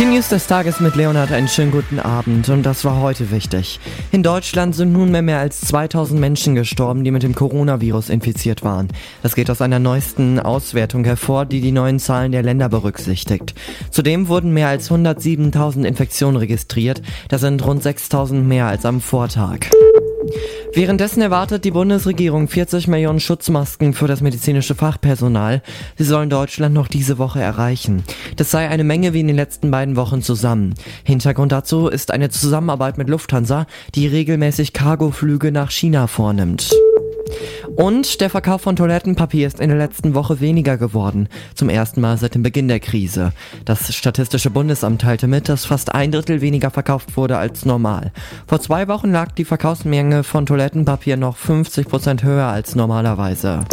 Die News des Tages mit Leonhard, einen schönen guten Abend und das war heute wichtig. In Deutschland sind nunmehr mehr als 2000 Menschen gestorben, die mit dem Coronavirus infiziert waren. Das geht aus einer neuesten Auswertung hervor, die die neuen Zahlen der Länder berücksichtigt. Zudem wurden mehr als 107.000 Infektionen registriert, das sind rund 6000 mehr als am Vortag. Währenddessen erwartet die Bundesregierung 40 Millionen Schutzmasken für das medizinische Fachpersonal. Sie sollen Deutschland noch diese Woche erreichen. Das sei eine Menge wie in den letzten beiden Wochen zusammen. Hintergrund dazu ist eine Zusammenarbeit mit Lufthansa, die regelmäßig Cargoflüge nach China vornimmt. Und der Verkauf von Toilettenpapier ist in der letzten Woche weniger geworden. Zum ersten Mal seit dem Beginn der Krise. Das Statistische Bundesamt teilte mit, dass fast ein Drittel weniger verkauft wurde als normal. Vor zwei Wochen lag die Verkaufsmenge von Toilettenpapier noch 50 Prozent höher als normalerweise.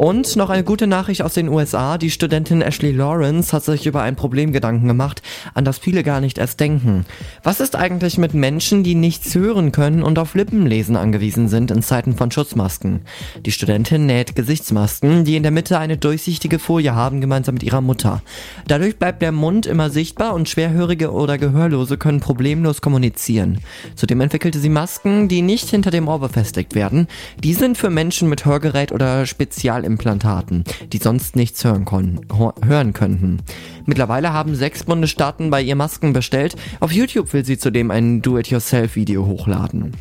Und noch eine gute Nachricht aus den USA. Die Studentin Ashley Lawrence hat sich über ein Problem Gedanken gemacht, an das viele gar nicht erst denken. Was ist eigentlich mit Menschen, die nichts hören können und auf Lippenlesen angewiesen sind in Zeiten von Schutzmasken? Die Studentin näht Gesichtsmasken, die in der Mitte eine durchsichtige Folie haben, gemeinsam mit ihrer Mutter. Dadurch bleibt der Mund immer sichtbar und Schwerhörige oder Gehörlose können problemlos kommunizieren. Zudem entwickelte sie Masken, die nicht hinter dem Ohr befestigt werden. Die sind für Menschen mit Hörgerät oder Spezialimplantaten, die sonst nichts hören, hören könnten. Mittlerweile haben sechs Bundesstaaten bei ihr Masken bestellt. Auf YouTube will sie zudem ein Do-it-yourself-Video hochladen.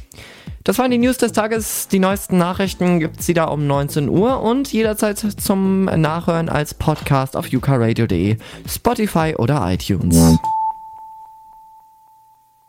Das waren die News des Tages. Die neuesten Nachrichten gibt's wieder um 19 Uhr und jederzeit zum Nachhören als Podcast auf ukaradio.de, Spotify oder iTunes.